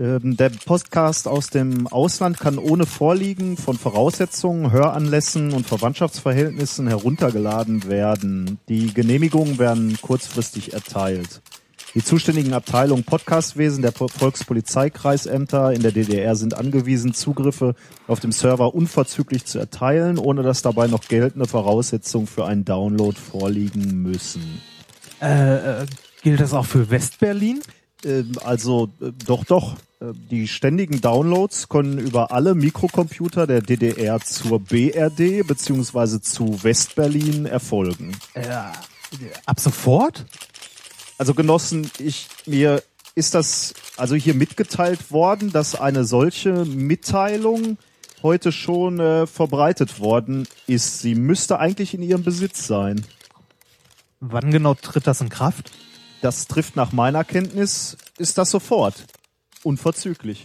Ähm, der Podcast aus dem Ausland kann ohne Vorliegen von Voraussetzungen, Höranlässen und Verwandtschaftsverhältnissen heruntergeladen werden. Die Genehmigungen werden kurzfristig erteilt. Die zuständigen Abteilungen Podcastwesen der Volkspolizeikreisämter in der DDR sind angewiesen, Zugriffe auf dem Server unverzüglich zu erteilen, ohne dass dabei noch geltende Voraussetzungen für einen Download vorliegen müssen. Äh, äh, gilt das auch für Westberlin? Ähm, also äh, doch, doch. Äh, Die ständigen Downloads können über alle Mikrocomputer der DDR zur BRD beziehungsweise zu Westberlin erfolgen. Äh, ab sofort? Also Genossen, ich mir ist das also hier mitgeteilt worden, dass eine solche Mitteilung heute schon äh, verbreitet worden ist. Sie müsste eigentlich in Ihrem Besitz sein. Wann genau tritt das in Kraft? Das trifft nach meiner Kenntnis, ist das sofort. Unverzüglich.